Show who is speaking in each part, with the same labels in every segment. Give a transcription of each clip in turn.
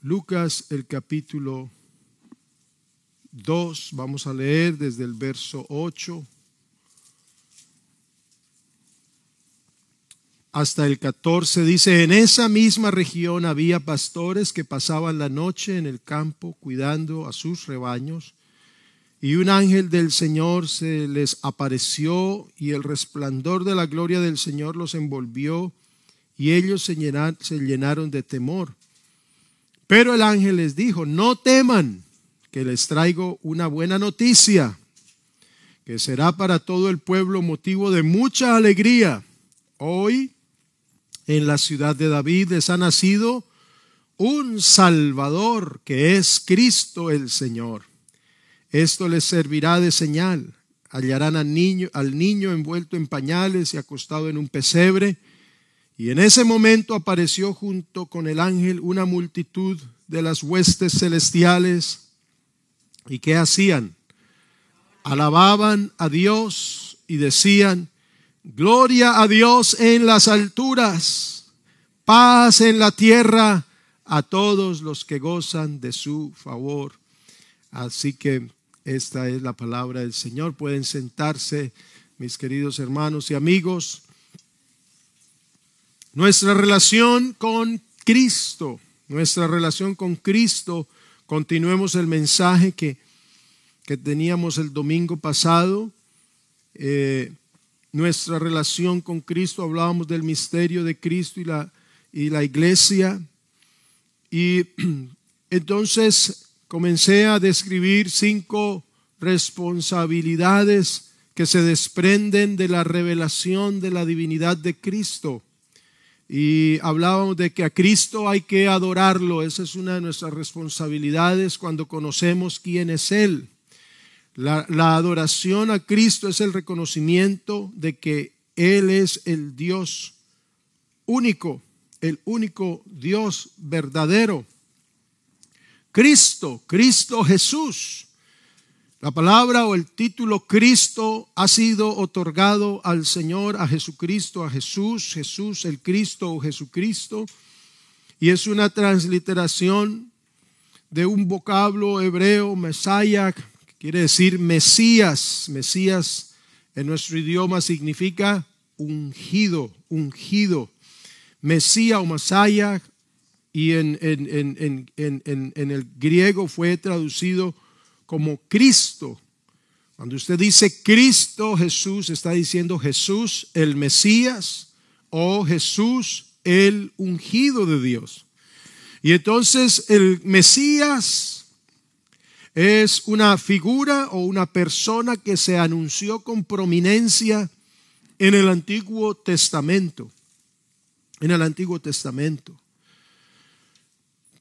Speaker 1: Lucas el capítulo 2, vamos a leer desde el verso 8 hasta el 14. Dice, en esa misma región había pastores que pasaban la noche en el campo cuidando a sus rebaños. Y un ángel del Señor se les apareció y el resplandor de la gloria del Señor los envolvió y ellos se llenaron, de temor. Pero el ángel les dijo, no teman, que les traigo una buena noticia, que será para todo el pueblo motivo de mucha alegría. Hoy en la ciudad de David les ha nacido un Salvador, que es Cristo el Señor. Esto les servirá de señal. Hallarán al niño, al niño envuelto en pañales y acostado en un pesebre. Y en ese momento apareció junto con el ángel una multitud de las huestes celestiales. ¿Y qué hacían? Alababan a Dios y decían, Gloria a Dios en las alturas, paz en la tierra a todos los que gozan de su favor. Así que esta es la palabra del Señor. Pueden sentarse, mis queridos hermanos y amigos. Nuestra relación con Cristo, nuestra relación con Cristo, continuemos el mensaje que, que teníamos el domingo pasado. Eh, nuestra relación con Cristo, hablábamos del misterio de Cristo y la, y la iglesia. Y entonces comencé a describir cinco responsabilidades que se desprenden de la revelación de la divinidad de Cristo. Y hablábamos de que a Cristo hay que adorarlo. Esa es una de nuestras responsabilidades cuando conocemos quién es Él. La, la, adoración a Cristo es el reconocimiento de que Él es el Dios único, el único Dios verdadero. Cristo, Cristo Jesús. La palabra o el título Cristo ha sido otorgado al Señor, a Jesucristo, a Jesús, Jesús el Cristo o Jesucristo. Y es una transliteración de un vocablo hebreo, Mesías, que quiere decir Mesías. Mesías en nuestro idioma significa ungido, ungido. Mesías o Masaya y en, en, el griego fue traducido como Cristo. Cuando usted dice Cristo Jesús, está diciendo Jesús el Mesías o Jesús el ungido de Dios. Y entonces el Mesías es una figura o una persona que se anunció con prominencia en el Antiguo Testamento. En el Antiguo Testamento.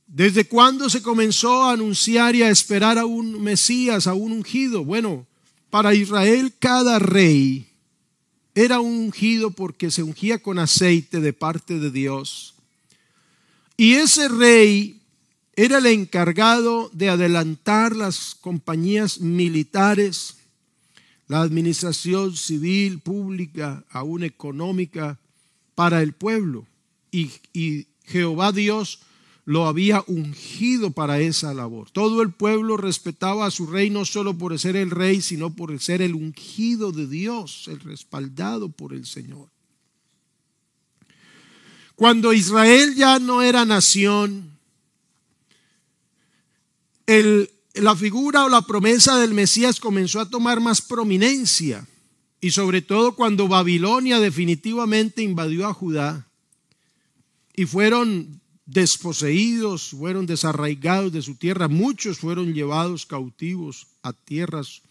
Speaker 1: ¿Desde cuándo se comenzó a anunciar y a esperar a un Mesías, a un ungido? Bueno, para Israel cada rey era un ungido porque se ungía con aceite de parte de Dios. Y ese rey era el encargado de adelantar las compañías militares, la administración civil, pública, aún económica, para el pueblo. Y Jehová Dios lo había ungido para esa labor. Todo el pueblo respetaba a su rey no solo por ser el rey, sino por ser el ungido de Dios, el respaldado por el Señor. Cuando Israel ya no era nación, la figura o la promesa del Mesías comenzó a tomar más prominencia. Y sobre todo cuando Babilonia definitivamente invadió a Judá y fueron desposeídos, fueron desarraigados de su tierra, muchos fueron llevados cautivos a tierras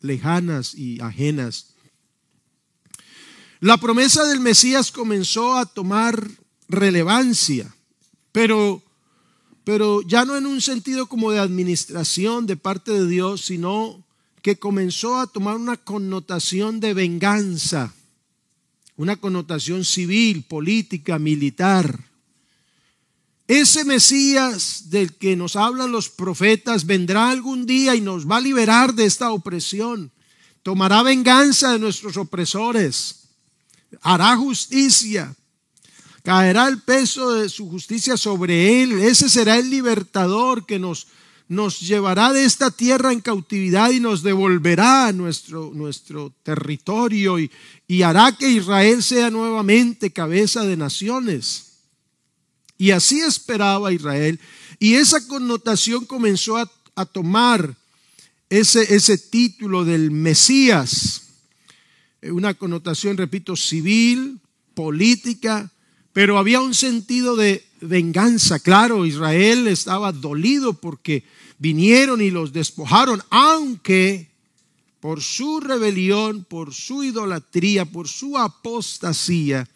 Speaker 1: lejanas y ajenas. La promesa del Mesías comenzó a tomar relevancia, pero, pero ya no en un sentido como de administración de parte de Dios, sino que comenzó a tomar una connotación de venganza, una connotación civil, política, militar. Ese Mesías del que nos hablan los profetas vendrá algún día y nos va a liberar de esta opresión. Tomará venganza de nuestros opresores. Hará justicia. Caerá el peso de su justicia sobre él. Ese será el libertador que nos, nos llevará de esta tierra en cautividad y nos devolverá a nuestro, nuestro territorio y, y hará que Israel sea nuevamente cabeza de naciones. Y así esperaba Israel. Y esa connotación comenzó a, tomar ese, ese título del Mesías, una connotación, repito, civil, política, pero había un sentido de venganza. Claro, Israel estaba dolido porque vinieron y los despojaron, aunque por su rebelión, por su idolatría, por su apostasía,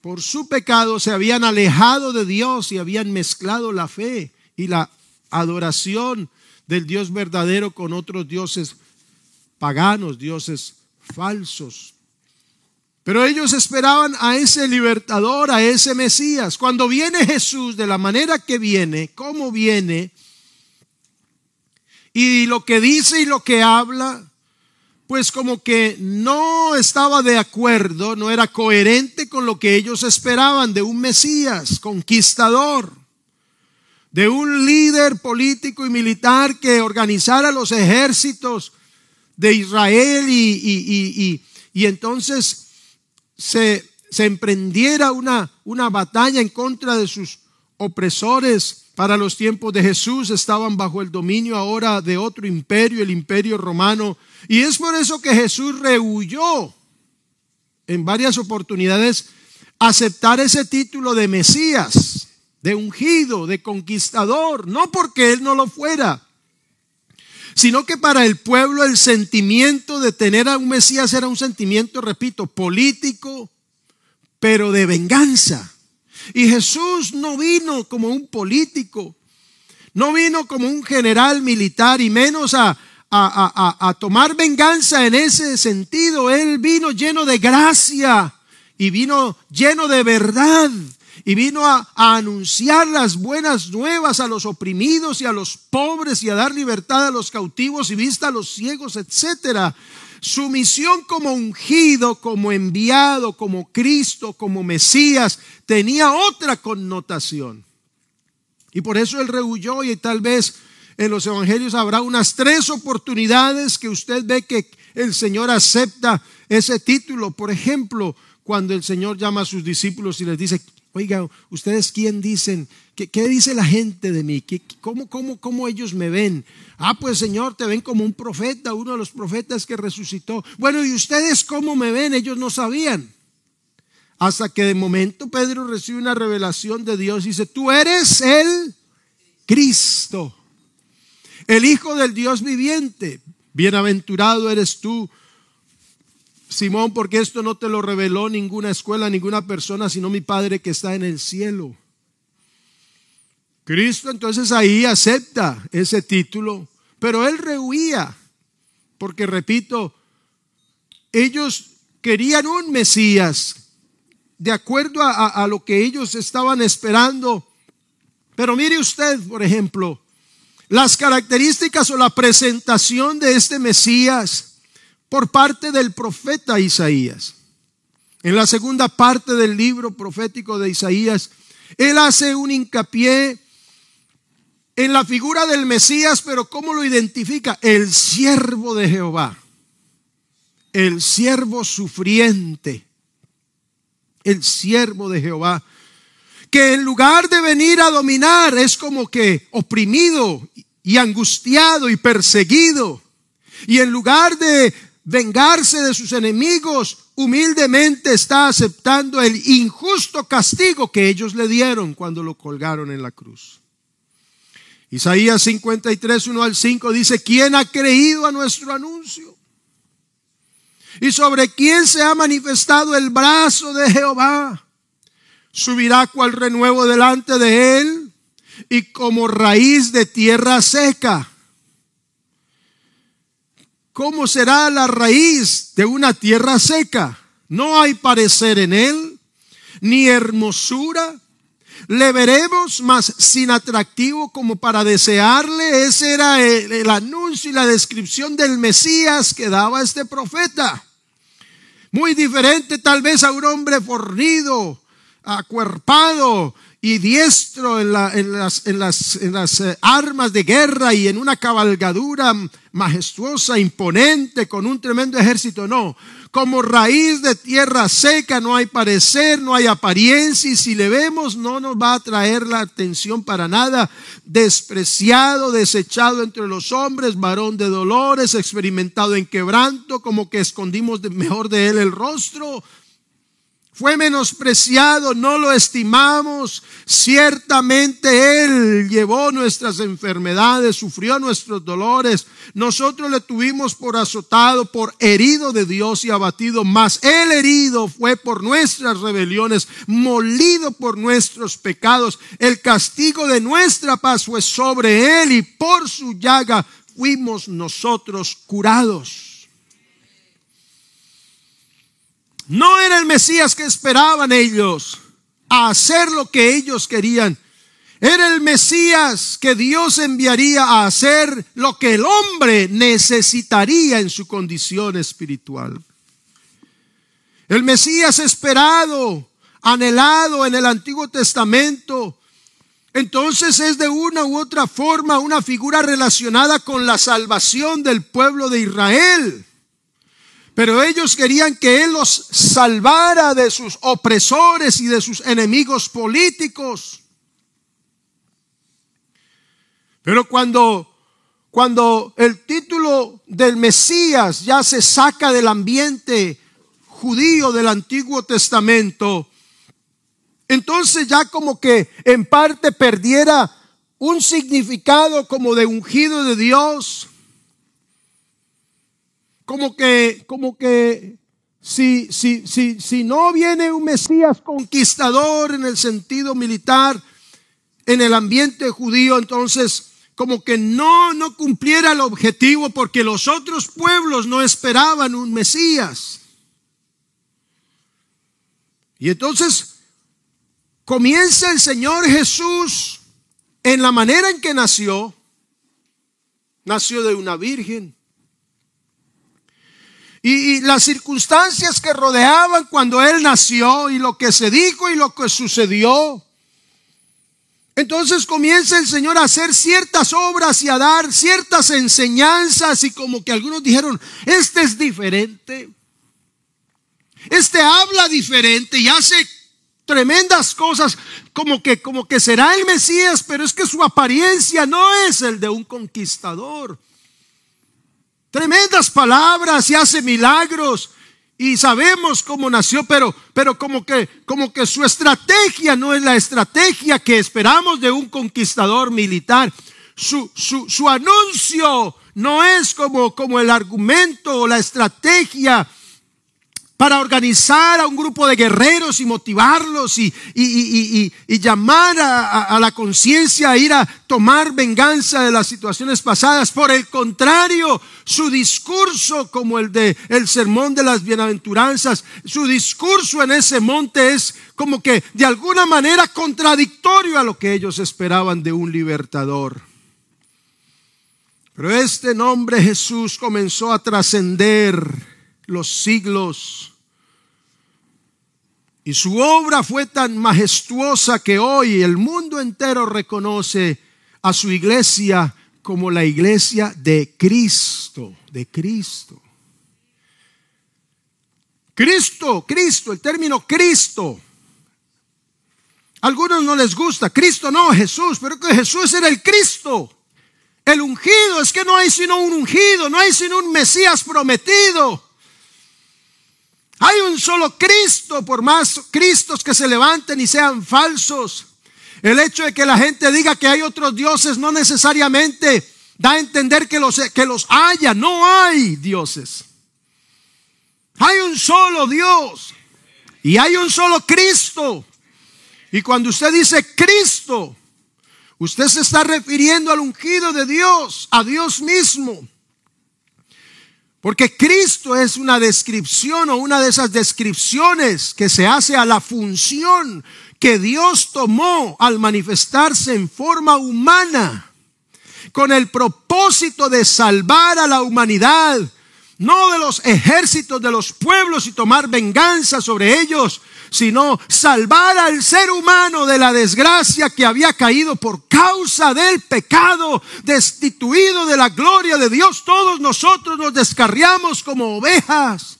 Speaker 1: por su pecado se habían alejado de Dios y habían mezclado la fe y la adoración del Dios verdadero con otros dioses paganos, dioses falsos. Pero ellos esperaban a ese libertador, a ese Mesías. Cuando viene Jesús de la manera que viene, cómo viene, y lo que dice y lo que habla, pues como que no estaba de acuerdo, no era coherente con lo que ellos esperaban de un Mesías conquistador de un líder político y militar que organizara los ejércitos de Israel y, y, entonces se, se emprendiera una, una batalla en contra de sus opresores para los tiempos de Jesús estaban bajo el dominio ahora de otro imperio, el imperio romano. Y es por eso que Jesús rehuyó en varias oportunidades aceptar ese título de Mesías de ungido, de conquistador, no porque él no lo fuera, sino que para el pueblo el sentimiento de tener a un Mesías era un sentimiento, repito, político, pero de venganza. Y Jesús no vino como un político, no vino como un general militar y menos a, a, a, tomar venganza en ese sentido. Él vino lleno de gracia y vino lleno de verdad y vino a, anunciar las buenas nuevas a los oprimidos y a los pobres y a dar libertad a los cautivos y vista a los ciegos, etcétera. Su misión como ungido, como enviado, como Cristo, como Mesías, tenía otra connotación. Y por eso él rehuyó y tal vez en los evangelios habrá unas tres oportunidades que usted ve que el Señor acepta ese título. Por ejemplo, cuando el Señor llama a sus discípulos y les dice, Oiga, ¿ustedes quién dicen? ¿Qué, dice la gente de mí? ¿Qué, cómo, cómo, ¿Cómo ellos me ven? Ah, pues Señor, te ven como un profeta, uno de los profetas que resucitó. Bueno, ¿y ustedes cómo me ven? Ellos no sabían. Hasta que de momento Pedro recibe una revelación de Dios y dice, tú eres el Cristo, el Hijo del Dios viviente. Bienaventurado eres tú, Simón, porque esto no te lo reveló ninguna escuela, ninguna persona, sino mi Padre que está en el cielo. Cristo entonces ahí acepta ese título, pero él rehuía, porque repito, ellos querían un Mesías, de acuerdo a, a lo que ellos estaban esperando. Pero mire usted, por ejemplo, las características o la presentación de este Mesías por parte del profeta Isaías. En la segunda parte del libro profético de Isaías, él hace un hincapié en la figura del Mesías, pero ¿cómo lo identifica? El siervo de Jehová, el siervo sufriente, el siervo de Jehová, que en lugar de venir a dominar es como que oprimido y angustiado y perseguido. Y en lugar de vengarse de sus enemigos, humildemente está aceptando el injusto castigo que ellos le dieron cuando lo colgaron en la cruz. Isaías 53, 1 al 5 dice, ¿quién ha creído a nuestro anuncio? ¿Y sobre quién se ha manifestado el brazo de Jehová? Subirá cual renuevo delante de él y como raíz de tierra seca ¿Cómo será la raíz de una tierra seca? No hay parecer en él, ni hermosura. Le veremos, más sin atractivo como para desearle. Ese era el, anuncio y la descripción del Mesías que daba este profeta. Muy diferente tal vez a un hombre fornido, acuerpado y diestro en, las, en las, eh, armas de guerra y en una cabalgadura majestuosa, imponente, con un tremendo ejército. No, como raíz de tierra seca no hay parecer, no hay apariencia y si le vemos no nos va a traer la atención para nada. Despreciado, desechado entre los hombres, varón de dolores, experimentado en quebranto, como que escondimos mejor de él el rostro fue menospreciado, no lo estimamos. Ciertamente Él llevó nuestras enfermedades, sufrió nuestros dolores. Nosotros le tuvimos por azotado, por herido de Dios y abatido. Mas Él herido fue por nuestras rebeliones, molido por nuestros pecados. El castigo de nuestra paz fue sobre Él y por su llaga fuimos nosotros curados. No era el Mesías que esperaban ellos a hacer lo que ellos querían. Era el Mesías que Dios enviaría a hacer lo que el hombre necesitaría en su condición espiritual. El Mesías esperado, anhelado en el Antiguo Testamento, entonces es de una u otra forma una figura relacionada con la salvación del pueblo de Israel. Pero ellos querían que Él los salvara de sus opresores y de sus enemigos políticos. Pero cuando, cuando el título del Mesías ya se saca del ambiente judío del Antiguo Testamento, entonces ya como que en parte perdiera un significado como de ungido de Dios como que, como que si, si, si, si no viene un Mesías conquistador en el sentido militar, en el ambiente judío, entonces como que no, no cumpliera el objetivo porque los otros pueblos no esperaban un Mesías. Y entonces comienza el Señor Jesús en la manera en que nació. Nació de una virgen y, las circunstancias que rodeaban cuando él nació y lo que se dijo y lo que sucedió. Entonces comienza el Señor a hacer ciertas obras y a dar ciertas enseñanzas y como que algunos dijeron, este es diferente. Este habla diferente y hace tremendas cosas como que como que será el Mesías, pero es que su apariencia no es el de un conquistador. Tremendas palabras y hace milagros y sabemos cómo nació, pero, pero como que, como que su estrategia no es la estrategia que esperamos de un conquistador militar. Su, su, su anuncio no es como, como el argumento o la estrategia para organizar a un grupo de guerreros y motivarlos y, llamar a, la conciencia a ir a tomar venganza de las situaciones pasadas. Por el contrario, su discurso, como el de el sermón de las bienaventuranzas, su discurso en ese monte es como que de alguna manera contradictorio a lo que ellos esperaban de un libertador. Pero este nombre Jesús comenzó a trascender los siglos. Y su obra fue tan majestuosa que hoy el mundo entero reconoce a su iglesia como la iglesia de Cristo, de Cristo. Cristo, Cristo, el término Cristo. algunos no les gusta, Cristo no, Jesús, pero que Jesús era el Cristo. El ungido, es que no hay sino un ungido, no hay sino un Mesías prometido. Hay un solo Cristo, por más Cristos que se levanten y sean falsos. El hecho de que la gente diga que hay otros dioses no necesariamente da a entender que los, que los haya. No hay dioses. Hay un solo Dios. Y hay un solo Cristo. Y cuando usted dice Cristo, usted se está refiriendo al ungido de Dios, a Dios mismo. Porque Cristo es una descripción o una de esas descripciones que se hace a la función que Dios tomó al manifestarse en forma humana con el propósito de salvar a la humanidad, no de los ejércitos de los pueblos y tomar venganza sobre ellos, sino salvar al ser humano de la desgracia que había caído por causa del pecado, destituido de la gloria de Dios. Todos nosotros nos descarriamos como ovejas.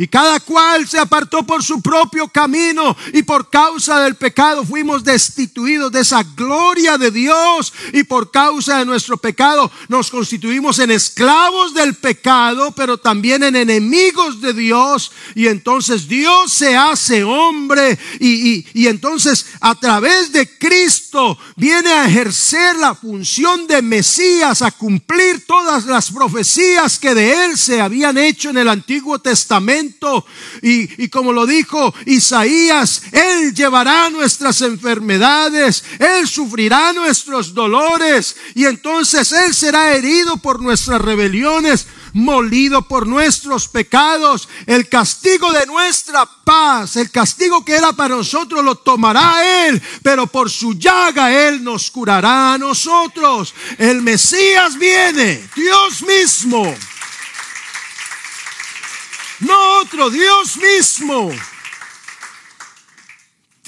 Speaker 1: Y cada cual se apartó por su propio camino y por causa del pecado fuimos destituidos de esa gloria de Dios y por causa de nuestro pecado nos constituimos en esclavos del pecado, pero también en enemigos de Dios. Y entonces Dios se hace hombre y, y entonces a través de Cristo viene a ejercer la función de Mesías, a cumplir todas las profecías que de él se habían hecho en el Antiguo Testamento y, como lo dijo Isaías, Él llevará nuestras enfermedades, Él sufrirá nuestros dolores y entonces Él será herido por nuestras rebeliones molido por nuestros pecados. El castigo de nuestra paz, el castigo que era para nosotros lo tomará Él, pero por su llaga Él nos curará a nosotros. El Mesías viene, Dios mismo no otro, Dios mismo.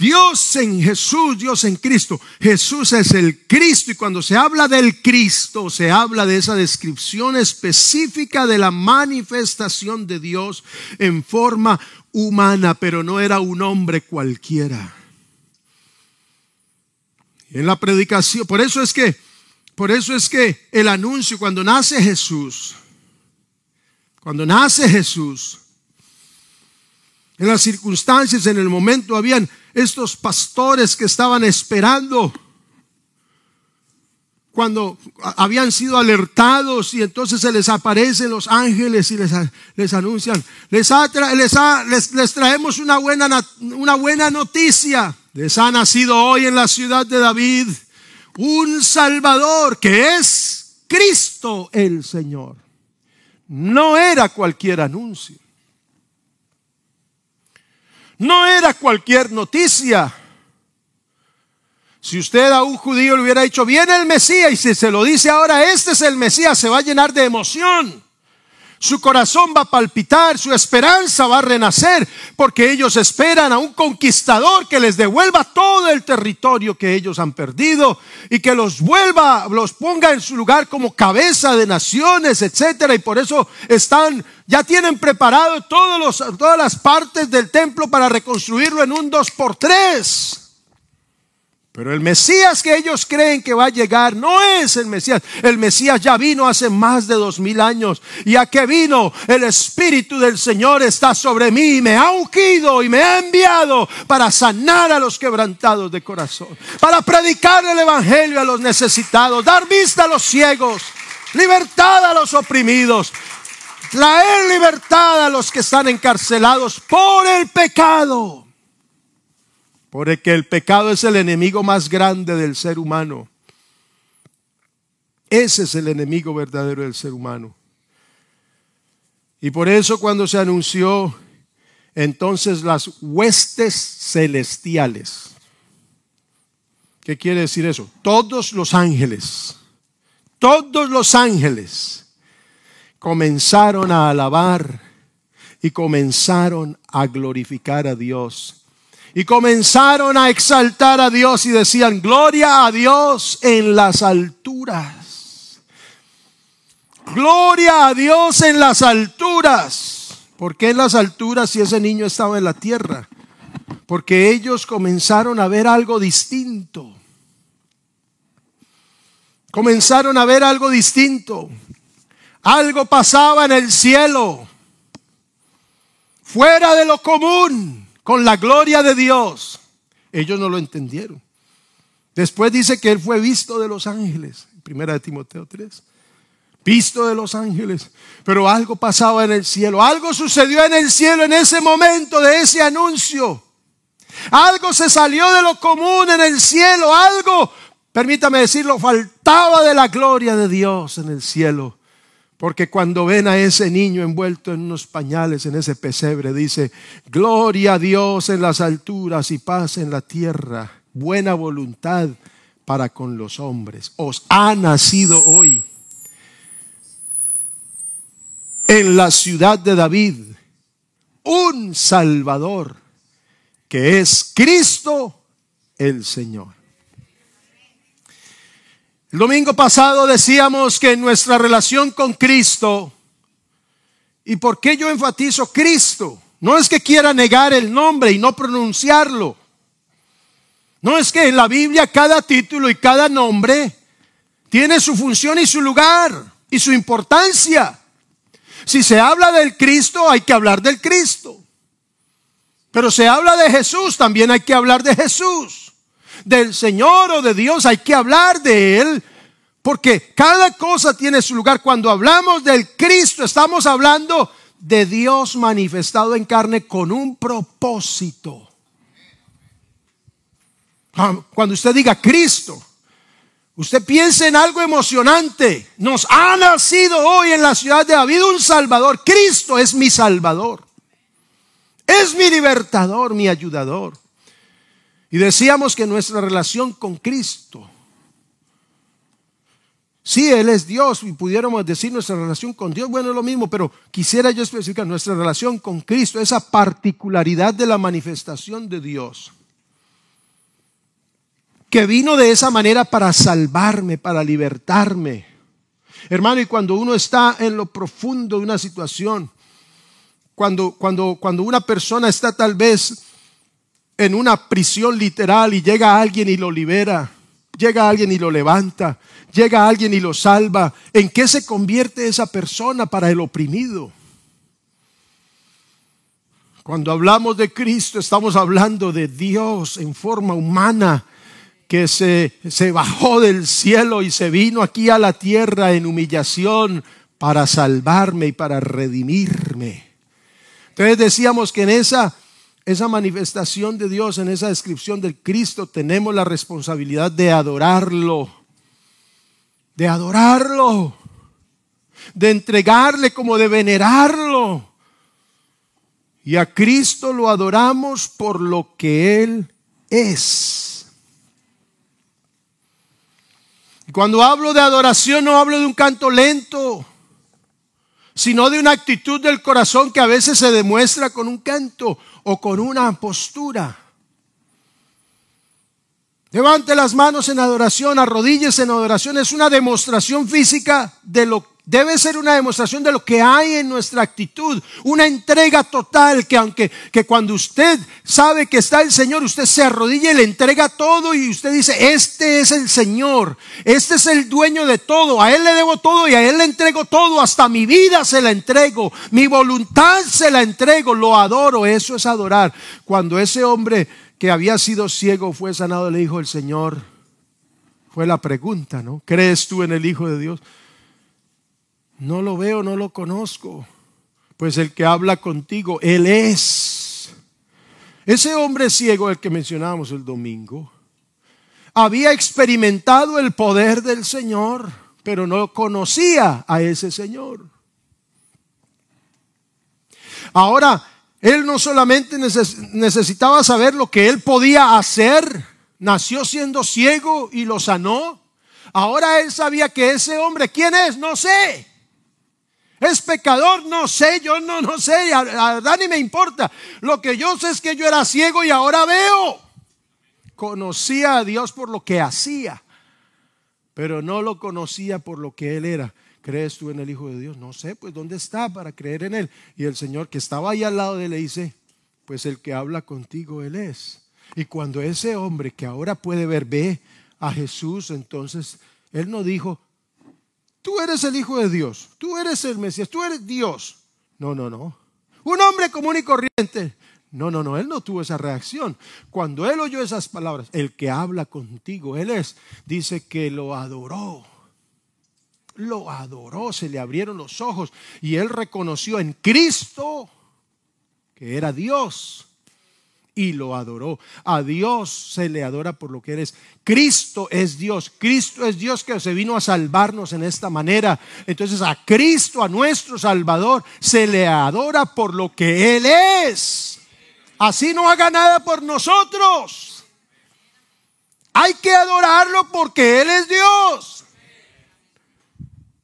Speaker 1: Dios en Jesús, Dios en Cristo. Jesús es el Cristo y cuando se habla del Cristo, se habla de esa descripción específica de la manifestación de Dios en forma humana, pero no era un hombre cualquiera. En la predicación, por eso es que, por eso es que el anuncio cuando nace Jesús, cuando nace Jesús, en las circunstancias, en el momento, habían estos pastores que estaban esperando cuando habían sido alertados y entonces se les aparecen los ángeles y les, les anuncian, les, les, les, traemos una buena, una buena noticia. Les ha nacido hoy en la ciudad de David un Salvador que es Cristo el Señor. No era cualquier anuncio. No era cualquier noticia. Si usted a un judío le hubiera dicho, viene el Mesías, y si se lo dice ahora, este es el Mesías, se va a llenar de emoción. Su corazón va a palpitar, su esperanza va a renacer, porque ellos esperan a un conquistador que les devuelva todo el territorio que ellos han perdido y que los vuelva, los ponga en su lugar como cabeza de naciones, etcétera. Y por eso están ya tienen preparado todos los, todas las partes del templo para reconstruirlo en un dos por tres. Pero el Mesías que ellos creen que va a llegar no es el Mesías. El Mesías ya vino hace más de dos mil años. Y a que vino el Espíritu del Señor está sobre mí. Me ha ungido y me ha enviado para sanar a los quebrantados de corazón. Para predicar el Evangelio a los necesitados. Dar vista a los ciegos. Libertad a los oprimidos traer libertad a los que están encarcelados por el pecado. Porque el pecado es el enemigo más grande del ser humano. Ese es el enemigo verdadero del ser humano. Y por eso cuando se anunció entonces las huestes celestiales. ¿Qué quiere decir eso? Todos los ángeles, todos los ángeles comenzaron a alabar y comenzaron a glorificar a Dios. Y comenzaron a exaltar a Dios y decían, gloria a Dios en las alturas. Gloria a Dios en las alturas. ¿Por qué en las alturas si ese niño estaba en la tierra? Porque ellos comenzaron a ver algo distinto. Comenzaron a ver algo distinto. Algo pasaba en el cielo, fuera de lo común, con la gloria de Dios. Ellos no lo entendieron. Después dice que él fue visto de los ángeles, primera de Timoteo 3. Visto de los ángeles, pero algo pasaba en el cielo, algo sucedió en el cielo en ese momento de ese anuncio. Algo se salió de lo común en el cielo, algo, permítame decirlo, faltaba de la gloria de Dios en el cielo. Porque cuando ven a ese niño envuelto en unos pañales, en ese pesebre, dice, gloria a Dios en las alturas y paz en la tierra, buena voluntad para con los hombres. Os ha nacido hoy en la ciudad de David un Salvador, que es Cristo el Señor. El domingo pasado decíamos que nuestra relación con Cristo, ¿y por qué yo enfatizo Cristo? No es que quiera negar el nombre y no pronunciarlo. No es que en la Biblia cada título y cada nombre tiene su función y su lugar y su importancia. Si se habla del Cristo, hay que hablar del Cristo. Pero se habla de Jesús, también hay que hablar de Jesús. Del Señor o de Dios hay que hablar de Él. Porque cada cosa tiene su lugar. Cuando hablamos del Cristo, estamos hablando de Dios manifestado en carne con un propósito. Ah, cuando usted diga Cristo, usted piense en algo emocionante. Nos ha nacido hoy en la ciudad de David un Salvador. Cristo es mi Salvador. Es mi libertador, mi ayudador. Y decíamos que nuestra relación con Cristo, sí, Él es Dios y pudiéramos decir nuestra relación con Dios, bueno, es lo mismo, pero quisiera yo especificar nuestra relación con Cristo, esa particularidad de la manifestación de Dios, que vino de esa manera para salvarme, para libertarme. Hermano, y cuando uno está en lo profundo de una situación, cuando, cuando, cuando una persona está tal vez en una prisión literal y llega alguien y lo libera, llega alguien y lo levanta, llega alguien y lo salva, ¿en qué se convierte esa persona para el oprimido? Cuando hablamos de Cristo estamos hablando de Dios en forma humana que se, se bajó del cielo y se vino aquí a la tierra en humillación para salvarme y para redimirme. Entonces decíamos que en esa, esa manifestación de Dios, en esa descripción del Cristo, tenemos la responsabilidad de adorarlo, de adorarlo, de entregarle como de venerarlo. Y a Cristo lo adoramos por lo que Él es. Y cuando hablo de adoración no hablo de un canto lento sino de una actitud del corazón que a veces se demuestra con un canto o con una postura. Levante las manos en adoración, arrodíllese en adoración. Es una demostración física de lo Debe ser una demostración de lo que hay en nuestra actitud, una entrega total que aunque que cuando usted sabe que está el Señor, usted se arrodilla y le entrega todo y usted dice, este es el Señor, este es el dueño de todo, a Él le debo todo y a Él le entrego todo, hasta mi vida se la entrego, mi voluntad se la entrego, lo adoro, eso es adorar. Cuando ese hombre que había sido ciego fue sanado, le dijo el Señor, fue la pregunta, ¿no? ¿Crees tú en el Hijo de Dios? No lo veo, no lo conozco. Pues el que habla contigo, Él es. Ese hombre ciego, el que mencionábamos el domingo, había experimentado el poder del Señor, pero no conocía a ese Señor. Ahora, él no solamente necesitaba saber lo que él podía hacer, nació siendo ciego y lo sanó. Ahora él sabía que ese hombre, ¿quién es? No sé. ¿Es pecador? No sé, yo no, no sé, a, verdad ni me importa. Lo que yo sé es que yo era ciego y ahora veo. Conocía a Dios por lo que hacía, pero no lo conocía por lo que Él era. ¿Crees tú en el Hijo de Dios? No sé, pues ¿dónde está para creer en Él? Y el Señor que estaba ahí al lado de él le dice, pues el que habla contigo Él es. Y cuando ese hombre que ahora puede ver ve a Jesús, entonces Él no dijo, Tú eres el Hijo de Dios, tú eres el Mesías, tú eres Dios. No, no, no. Un hombre común y corriente. No, no, no, él no tuvo esa reacción. Cuando él oyó esas palabras, el que habla contigo, él es, dice que lo adoró. Lo adoró, se le abrieron los ojos y él reconoció en Cristo que era Dios y lo adoró. A Dios se le adora por lo que eres. Cristo es Dios. Cristo es Dios que se vino a salvarnos en esta manera. Entonces a Cristo, a nuestro Salvador, se le adora por lo que Él es. Así no haga nada por nosotros. Hay que adorarlo porque Él es Dios.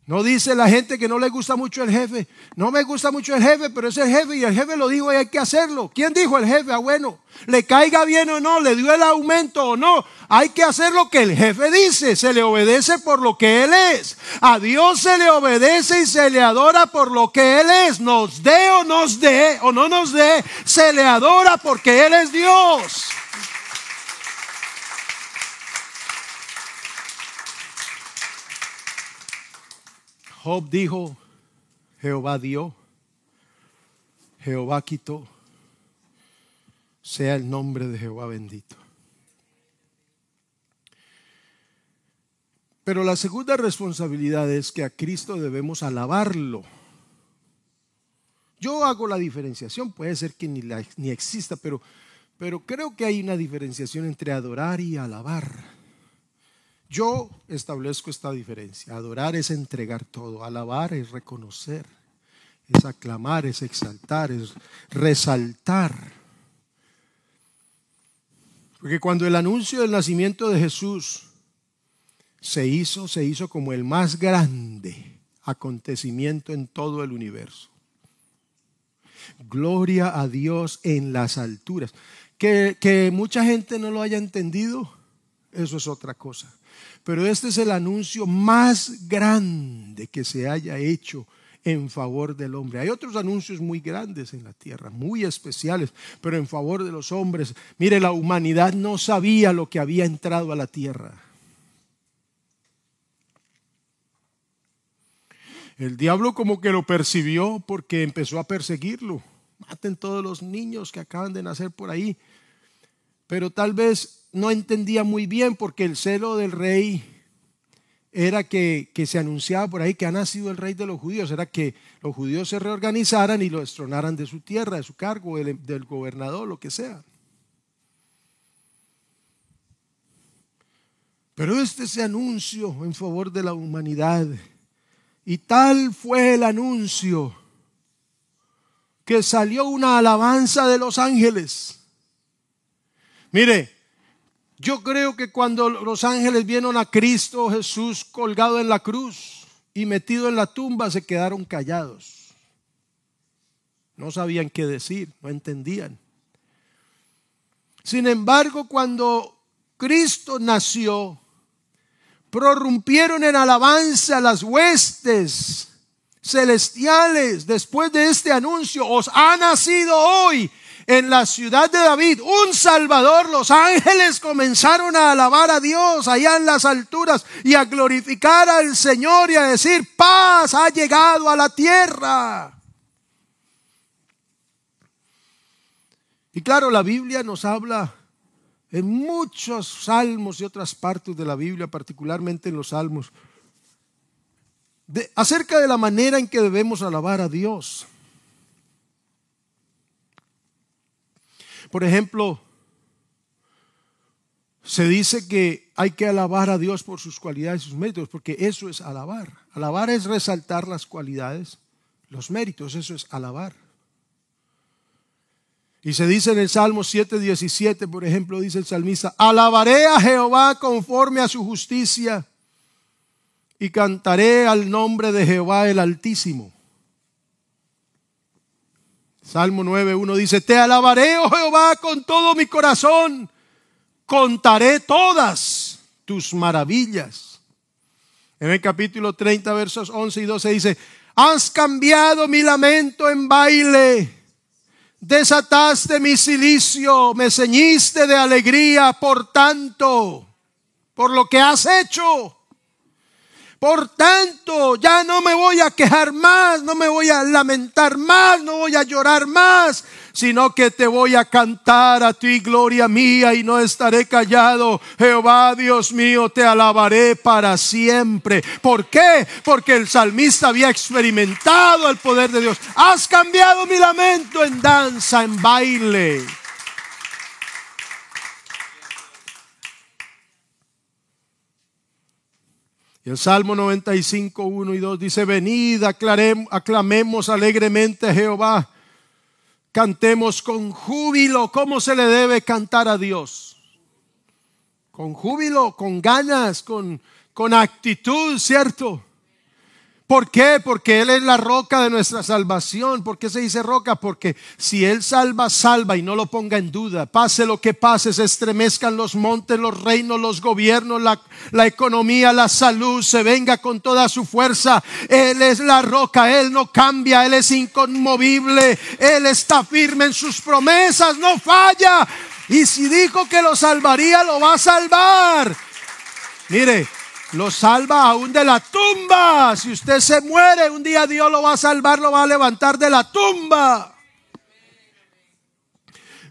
Speaker 1: No dice la gente que no le gusta mucho el jefe. No me gusta mucho el jefe, pero es el jefe y el jefe lo dijo y hay que hacerlo. ¿Quién dijo el jefe? Ah, bueno, le caiga bien o no, le dio el aumento o no. Hay que hacer lo que el jefe dice. Se le obedece por lo que él es. A Dios se le obedece y se le adora por lo que él es. Nos dé o nos dé o no nos dé, se le adora porque él es Dios. Job dijo, Jehová dio, Jehová quitó, sea el nombre de Jehová bendito. Pero la segunda responsabilidad es que a Cristo debemos alabarlo. Yo hago la diferenciación, puede ser que ni, ni exista, pero, pero creo que hay una diferenciación entre adorar y alabar. Yo establezco esta diferencia. Adorar es entregar todo. Alabar es reconocer. Es aclamar, es exaltar, es resaltar. Porque cuando el anuncio del nacimiento de Jesús se hizo, se hizo como el más grande acontecimiento en todo el universo. Gloria a Dios en las alturas. Que, mucha gente no lo haya entendido, eso es otra cosa. Pero este es el anuncio más grande que se haya hecho en favor del hombre. Hay otros anuncios muy grandes en la tierra, muy especiales, pero en favor de los hombres. Mire, la humanidad no sabía lo que había entrado a la tierra. El diablo como que lo percibió porque empezó a perseguirlo. Maten todos los niños que acaban de nacer por ahí. Pero tal vez no entendía muy bien porque el celo del rey era que, se anunciaba por ahí que ha nacido el rey de los judíos, era que los judíos se reorganizaran y lo destronaran de su tierra, de su cargo, del, del gobernador, lo que sea. Pero este es anuncio en favor de la humanidad. Y tal fue el anuncio que salió una alabanza de los ángeles. Mire, yo creo que cuando los ángeles vieron a Cristo Jesús colgado en la cruz y metido en la tumba, se quedaron callados. No sabían qué decir, no entendían. Sin embargo, cuando Cristo nació, prorrumpieron en alabanza las huestes celestiales después de este anuncio. Os ha nacido hoy en la ciudad de David, un Salvador, los ángeles comenzaron a alabar a Dios allá en las alturas y a glorificar al Señor y a decir, paz ha llegado a la tierra. Y claro, la Biblia nos habla en muchos salmos y otras partes de la Biblia, particularmente en los salmos, de, acerca de la manera en que debemos alabar a Dios. Por ejemplo, se dice que hay que alabar a Dios por sus cualidades y sus méritos, porque eso es alabar. Alabar es resaltar las cualidades, los méritos, eso es alabar. Y se dice en el Salmo 7:17, por ejemplo, dice el salmista, alabaré a Jehová conforme a su justicia y cantaré al nombre de Jehová el Altísimo. Salmo 9.1 dice, te alabaré, oh Jehová, con todo mi corazón, contaré todas tus maravillas. En el capítulo 30, versos 11 y 12 dice, has cambiado mi lamento en baile, desataste mi silicio, me ceñiste de alegría por tanto, por lo que has hecho. Por tanto, ya no me voy a quejar más, no me voy a lamentar más, no voy a llorar más, sino que te voy a cantar a ti, gloria mía, y no estaré callado. Jehová, Dios mío, te alabaré para siempre. ¿Por qué? Porque el salmista había experimentado el poder de Dios. Has cambiado mi lamento en danza, en baile. El Salmo 95, 1 y 2 dice, venid, aclamemos alegremente a Jehová, cantemos con júbilo. ¿Cómo se le debe cantar a Dios? Con júbilo, con ganas, con, con actitud, ¿cierto? ¿Por qué? Porque Él es la roca de nuestra salvación. ¿Por qué se dice roca? Porque si Él salva, salva y no lo ponga en duda. Pase lo que pase, se estremezcan los montes, los reinos, los gobiernos, la, economía, la salud, se venga con toda su fuerza. Él es la roca, Él no cambia, Él es inconmovible, Él está firme en sus promesas, no falla. Y si dijo que lo salvaría, lo va a salvar. Mire, lo salva aún de la tumba. Si usted se muere, un día Dios lo va a salvar, lo va a levantar de la tumba.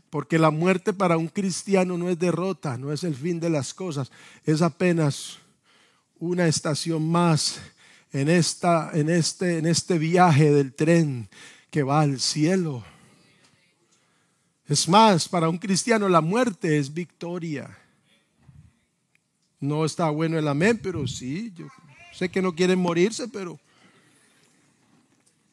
Speaker 1: Porque la muerte para un cristiano no es derrota, no es el fin de las cosas, es apenas una estación más en, esta, en, este, en este viaje del tren que va al cielo. Es más, para un cristiano la muerte es victoria. No está bueno el amén, pero sí, yo sé que no quieren morirse, pero,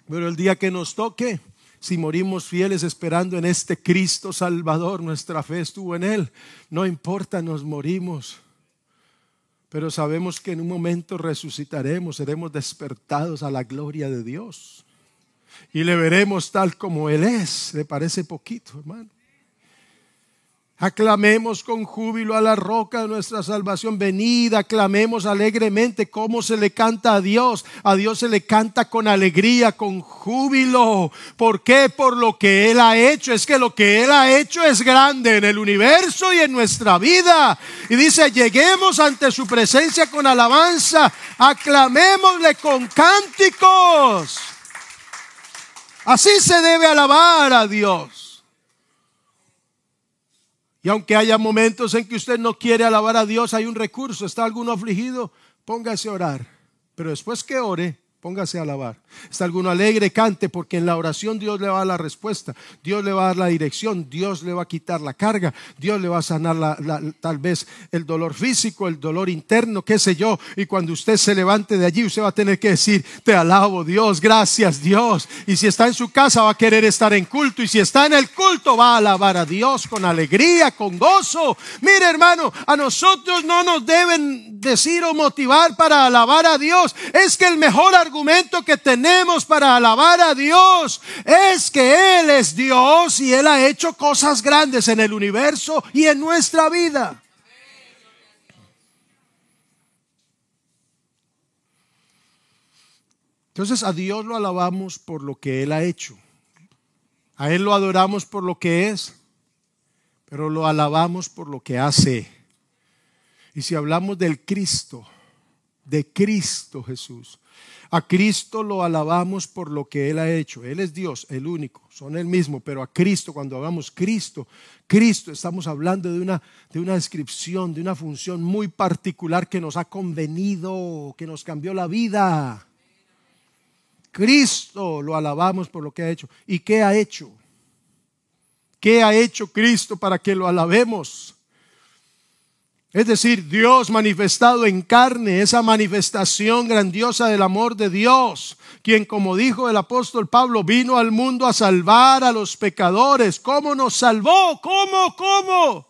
Speaker 1: pero el día que nos toque, si morimos fieles esperando en este Cristo Salvador, nuestra fe estuvo en Él, no importa, nos morimos. Pero sabemos que en un momento resucitaremos, seremos despertados a la gloria de Dios. Y le veremos tal como Él es. ¿Le parece poquito, hermano? Aclamemos con júbilo a la roca de nuestra salvación. Venid, aclamemos alegremente como se le canta a Dios. A Dios se le canta con alegría, con júbilo. ¿Por qué? Por lo que Él ha hecho. Es que lo que Él ha hecho es grande en el universo y en nuestra vida. Y dice, lleguemos ante su presencia con alabanza. Aclamémosle con cánticos. Así se debe alabar a Dios. Y aunque haya momentos en que usted no quiere alabar a Dios, hay un recurso. ¿Está alguno afligido? Póngase a orar. Pero después que ore, Póngase a alabar. Está alguno alegre, cante, porque en la oración Dios le va a dar la respuesta, Dios le va a dar la dirección, Dios le va a quitar la carga, Dios le va a sanar tal vez el dolor físico, el dolor interno, qué sé yo. Y cuando usted se levante de allí, usted va a tener que decir, te alabo Dios, gracias Dios. Y si está en su casa, va a querer estar en culto. Y si está en el culto, va a alabar a Dios con alegría, con gozo. Mire hermano, a nosotros no nos deben decir o motivar para alabar a Dios. Es que el mejor argumento argumento que tenemos para alabar a Dios es que Él es Dios y Él ha hecho cosas grandes en el universo y en nuestra vida. Entonces a Dios lo alabamos por lo que Él ha hecho. A Él lo adoramos por lo que es, pero lo alabamos por lo que hace. Y si hablamos del Cristo, de Cristo Jesús, a Cristo lo alabamos por lo que Él ha hecho. Él es Dios, el único, son el mismo, pero a Cristo, cuando hagamos Cristo, Cristo, estamos hablando de una, de una descripción, de una función muy particular que nos ha convenido, que nos cambió la vida. Cristo lo alabamos por lo que ha hecho. ¿Y qué ha hecho? ¿Qué ha hecho Cristo para que lo alabemos? Es decir, Dios manifestado en carne, esa manifestación grandiosa del amor de Dios, quien como dijo el apóstol Pablo, vino al mundo a salvar a los pecadores. ¿Cómo nos salvó? ¿Cómo? ¿Cómo?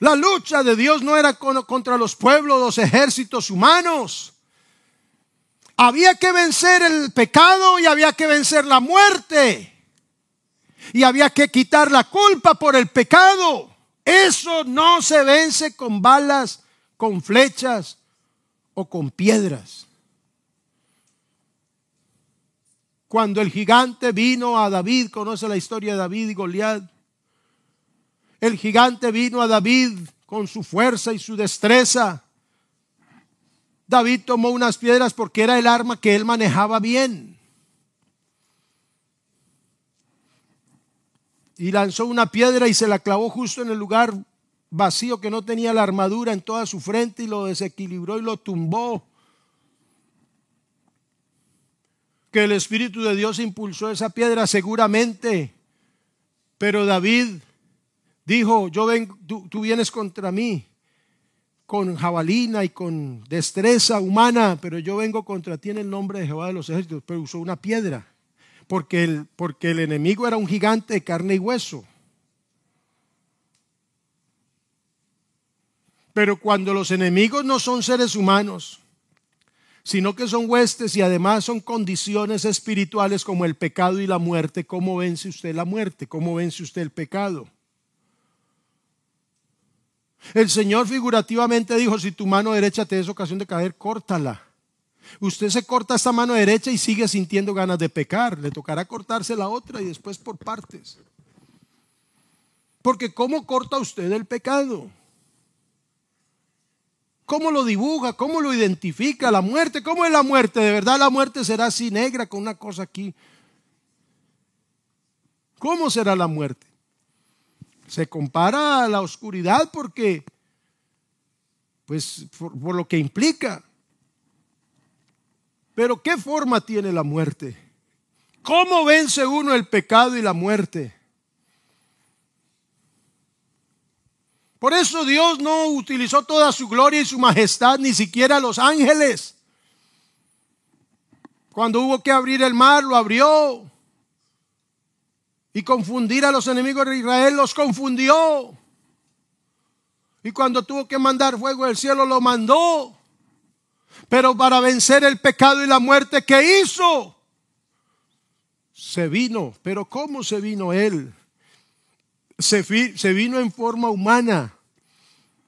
Speaker 1: La lucha de Dios no era contra los pueblos, los ejércitos humanos. Había que vencer el pecado y había que vencer la muerte y había que quitar la culpa por el pecado. Eso no se vence con balas, con flechas o con piedras. Cuando el gigante vino a David, conoce la historia de David y Goliat. El gigante vino a David con su fuerza y su destreza. David tomó unas piedras porque era el arma que él manejaba bien. Y lanzó una piedra y se la clavó justo en el lugar vacío que no tenía la armadura en toda su frente y lo desequilibró y lo tumbó. Que el Espíritu de Dios impulsó esa piedra seguramente, pero David dijo, yo ven, tú, tú vienes contra mí con jabalina y con destreza humana, pero yo vengo contra ti en el nombre de Jehová de los ejércitos, pero usó una piedra porque el, porque el enemigo era un gigante de carne y hueso. Pero cuando los enemigos no son seres humanos, sino que son huestes y además son condiciones espirituales como el pecado y la muerte, ¿cómo vence usted la muerte? ¿Cómo vence usted el pecado? El Señor figurativamente dijo, si tu mano derecha te es ocasión de caer, córtala. Usted se corta esta mano derecha y sigue sintiendo ganas de pecar. Le tocará cortarse la otra y después por partes. Porque ¿cómo corta usted el pecado? ¿Cómo lo dibuja? ¿Cómo lo identifica? La muerte, ¿cómo es la muerte? ¿De verdad la muerte será así negra con una cosa aquí? ¿Cómo será la muerte? Se compara a la oscuridad porque, pues, por, por lo que implica. Pero ¿qué forma tiene la muerte? ¿Cómo vence uno el pecado y la muerte? Por eso Dios no utilizó toda su gloria y su majestad, ni siquiera los ángeles. Cuando hubo que abrir el mar, lo abrió. Y confundir a los enemigos de Israel, los confundió. Y cuando tuvo que mandar fuego del cielo, lo mandó. Pero para vencer el pecado y la muerte, ¿qué hizo? Se vino. Pero ¿cómo se vino él? Se, se vino en forma humana.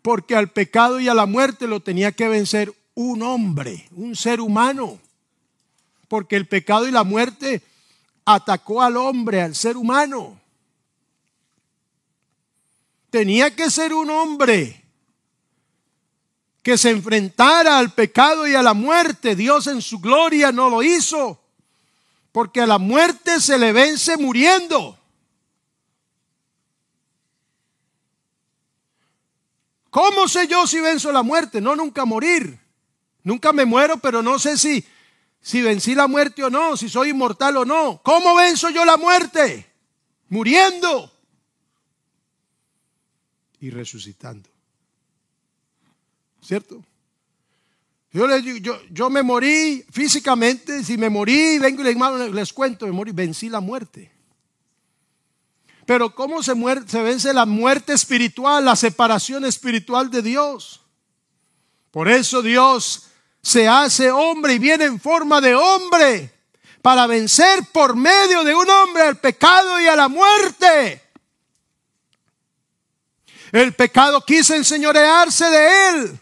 Speaker 1: Porque al pecado y a la muerte lo tenía que vencer un hombre, un ser humano. Porque el pecado y la muerte atacó al hombre, al ser humano. Tenía que ser un hombre que se enfrentara al pecado y a la muerte. Dios en su gloria no lo hizo, porque a la muerte se le vence muriendo. ¿Cómo sé yo si venzo la muerte? No, nunca morir. Nunca me muero, pero no sé si, si vencí la muerte o no, si soy inmortal o no. ¿Cómo venzo yo la muerte? Muriendo y resucitando. ¿Cierto? Yo, yo, yo me morí físicamente, si me morí, vengo y les, les cuento, me morí, vencí la muerte. Pero ¿cómo se, se vence la muerte espiritual, la separación espiritual de Dios? Por eso Dios se hace hombre y viene en forma de hombre para vencer por medio de un hombre al pecado y a la muerte. El pecado quiso enseñorearse de él.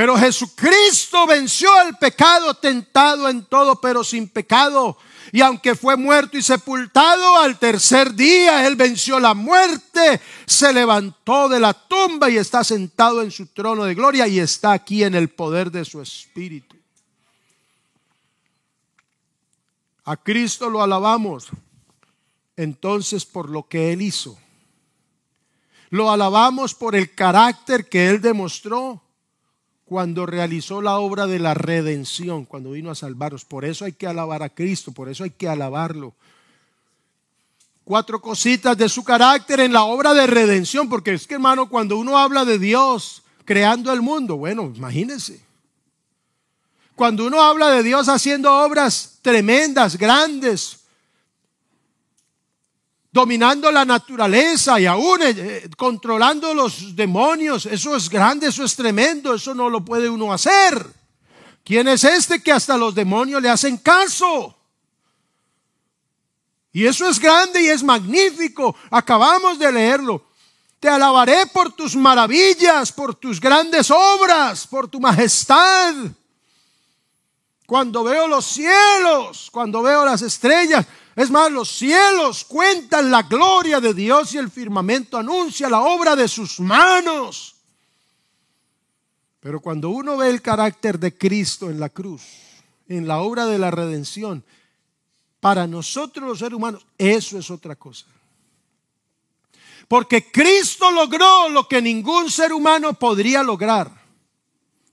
Speaker 1: Pero Jesucristo venció el pecado tentado en todo, pero sin pecado. Y aunque fue muerto y sepultado, al tercer día Él venció la muerte, se levantó de la tumba y está sentado en su trono de gloria y está aquí en el poder de su Espíritu. A Cristo lo alabamos entonces por lo que Él hizo. Lo alabamos por el carácter que Él demostró cuando realizó la obra de la redención, cuando vino a salvarnos. Por eso hay que alabar a Cristo, por eso hay que alabarlo. Cuatro cositas de su carácter en la obra de redención, porque es que hermano, cuando uno habla de Dios creando el mundo, bueno, imagínense. Cuando uno habla de Dios haciendo obras tremendas, grandes, dominando la naturaleza y aún eh, eh, controlando los demonios. Eso es grande, eso es tremendo, eso no lo puede uno hacer. ¿Quién es este que hasta los demonios le hacen caso? Y eso es grande y es magnífico. Acabamos de leerlo. Te alabaré por tus maravillas, por tus grandes obras, por tu majestad. Cuando veo los cielos, cuando veo las estrellas, es más, los cielos cuentan la gloria de Dios y el firmamento anuncia la obra de sus manos. Pero cuando uno ve el carácter de Cristo en la cruz, en la obra de la redención, para nosotros los seres humanos, eso es otra cosa. Porque Cristo logró lo que ningún ser humano podría lograr.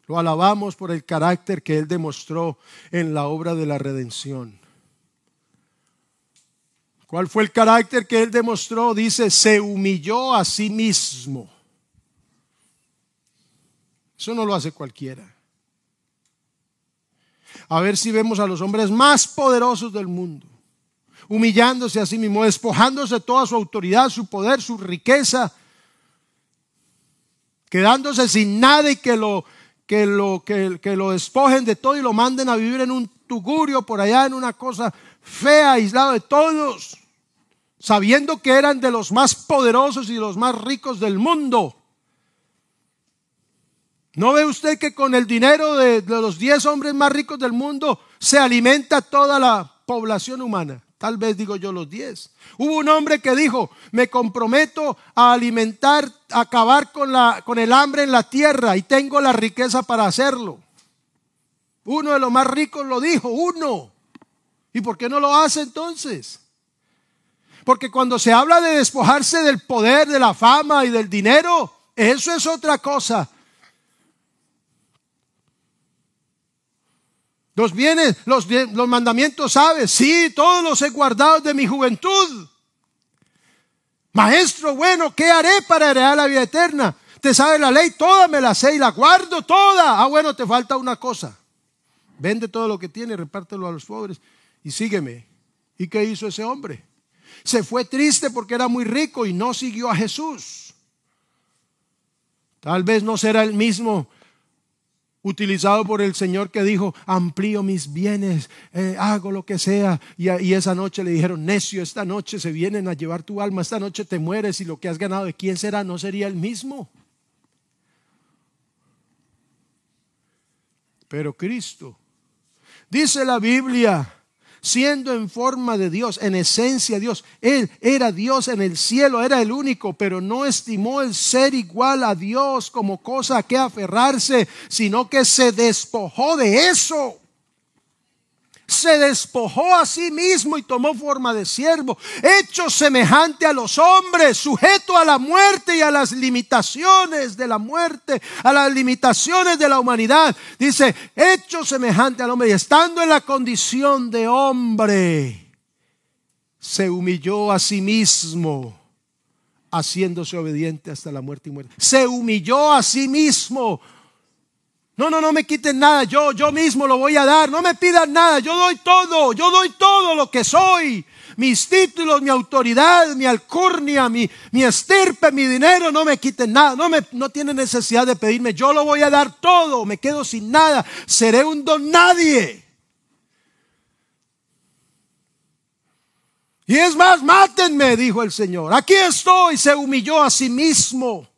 Speaker 1: Lo alabamos por el carácter que Él demostró en la obra de la redención. ¿Cuál fue el carácter que él demostró? Dice, se humilló a sí mismo. Eso no lo hace cualquiera. A ver si vemos a los hombres más poderosos del mundo, humillándose a sí mismo, despojándose de toda su autoridad, su poder, su riqueza, quedándose sin nada y que lo, que lo, que, que lo despojen de todo y lo manden a vivir en un tugurio por allá, en una cosa fea, aislado de todos, sabiendo que eran de los más poderosos y los más ricos del mundo. ¿No ve usted que con el dinero de, de los diez hombres más ricos del mundo se alimenta toda la población humana? Tal vez digo yo los diez. Hubo un hombre que dijo, me comprometo a alimentar, a acabar con, la, con el hambre en la tierra y tengo la riqueza para hacerlo. Uno de los más ricos lo dijo, uno. ¿Y por qué no lo hace entonces? Porque cuando se habla de despojarse del poder, de la fama y del dinero, eso es otra cosa. Los bienes, los, mandamientos, ¿sabes? Sí, todos los he guardado de mi juventud. Maestro, bueno, ¿qué haré para heredar la vida eterna? Te sabe la ley, toda me la sé y la guardo toda. Ah, bueno, te falta una cosa. Vende todo lo que tiene, repártelo a los pobres y sígueme. ¿Y qué hizo ese hombre? Se fue triste porque era muy rico y no siguió a Jesús. Tal vez no será el mismo utilizado por el Señor que dijo, amplío mis bienes, eh, hago lo que sea. Y, y, esa noche le dijeron, necio, esta noche se vienen a llevar tu alma, esta noche te mueres y lo que has ganado de quién será, no sería el mismo. Pero Cristo, dice la Biblia, siendo en forma de Dios, en esencia Dios. Él era Dios en el cielo, era el único, pero no estimó el ser igual a Dios como cosa a que aferrarse, sino que se despojó de eso se despojó a sí mismo y tomó forma de siervo, hecho semejante a los hombres, sujeto a la muerte y a las limitaciones de la muerte, a las limitaciones de la humanidad. Dice, hecho semejante al hombre y estando en la condición de hombre, se humilló a sí mismo, haciéndose obediente hasta la muerte y muerte. Se humilló a sí mismo no, no, no me quiten nada, yo, yo mismo lo voy a dar, no me pidan nada, yo doy todo, yo doy todo lo que soy, mis títulos, mi autoridad, mi alcurnia, mi, mi estirpe, mi dinero, no me quiten nada, no, me, no tienen necesidad de pedirme, yo lo voy a dar todo, me quedo sin nada, seré un don nadie. Y es más, mátenme, dijo el Señor, aquí estoy, se humilló a sí mismo,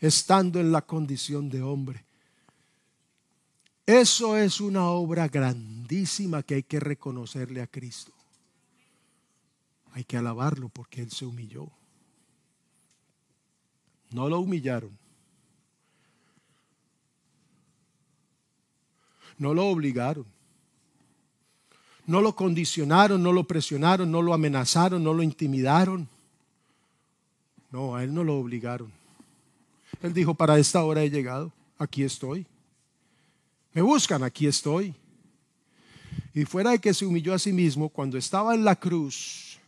Speaker 1: estando en la condición de hombre eso es una obra grandísima que hay que reconocerle a Cristo. Hay que alabarlo porque Él se humilló. No lo humillaron. No lo obligaron. No lo condicionaron, no lo presionaron, no lo amenazaron, no lo intimidaron. No, a Él no lo obligaron. Él dijo, para esta hora he llegado, aquí estoy. Me buscan, aquí estoy. Y fuera de que se humilló a sí mismo, cuando estaba en la cruz,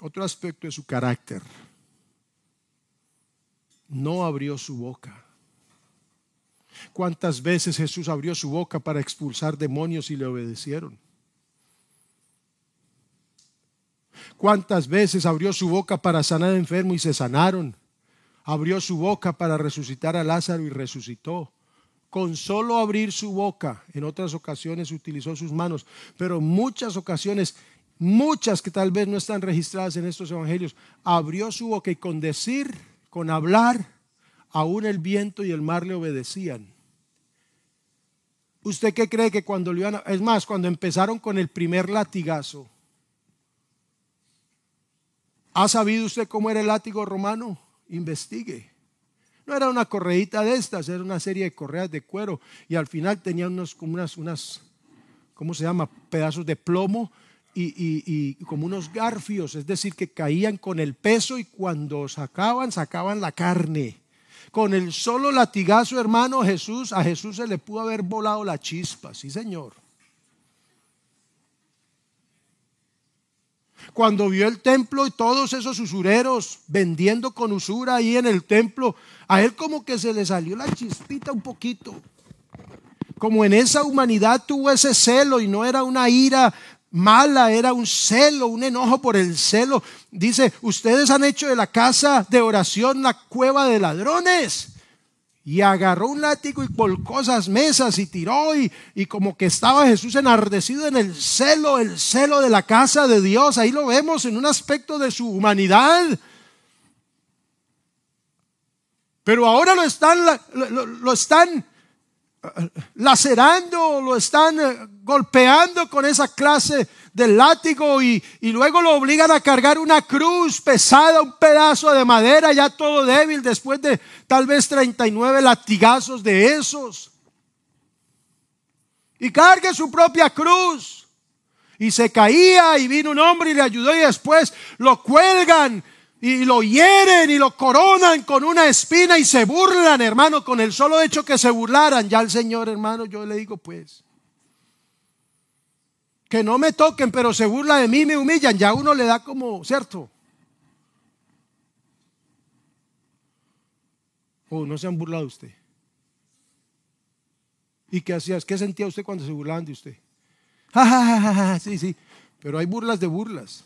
Speaker 1: otro aspecto de su carácter, no abrió su boca. ¿Cuántas veces Jesús abrió su boca para expulsar demonios y le obedecieron? ¿Cuántas veces abrió su boca para sanar enfermos y se sanaron? Abrió su boca para resucitar a Lázaro y resucitó con solo abrir su boca. En otras ocasiones utilizó sus manos, pero muchas ocasiones, muchas que tal vez no están registradas en estos evangelios, abrió su boca y con decir, con hablar, aún el viento y el mar le obedecían. ¿Usted qué cree que cuando le iban a, Es más, cuando empezaron con el primer latigazo, ¿ha sabido usted cómo era el látigo romano? Investigue. No era una correita de estas, era una serie de correas de cuero y al final tenía unos, como unas, unas, ¿cómo se llama? Pedazos de plomo y, y, como unos garfios, es decir, que caían con el peso y cuando sacaban, sacaban la carne. Con el solo latigazo, hermano Jesús, a Jesús se le pudo haber volado la chispa, sí señor. Cuando vio el templo y todos esos usureros vendiendo con usura ahí en el templo, a él como que se le salió la chispita un poquito. Como en esa humanidad tuvo ese celo y no era una ira mala, era un celo, un enojo por el celo. Dice, ustedes han hecho de la casa de oración la cueva de ladrones. Y agarró un látigo y colocó esas mesas y tiró y, y, como que estaba Jesús enardecido en el celo, el celo de la casa de Dios. Ahí lo vemos en un aspecto de su humanidad. Pero ahora lo están, lo, lo están lacerando, lo están eh, golpeando con esa clase de látigo y, y, luego lo obligan a cargar una cruz pesada, un pedazo de madera ya todo débil después de tal vez 39 latigazos de esos. Y cargue su propia cruz. Y se caía y vino un hombre y le ayudó y después lo cuelgan y lo hieren y lo coronan con una espina y se burlan, hermano, con el solo hecho que se burlaran. Ya el Señor, hermano, yo le digo, pues, que no me toquen, pero se burla de mí, me humillan. Ya uno le da como, ¿cierto? ¿O oh, no se han burlado de usted? ¿Y qué hacías? ¿Qué sentía usted cuando se burlaban de usted? sí, sí, pero hay burlas de burlas.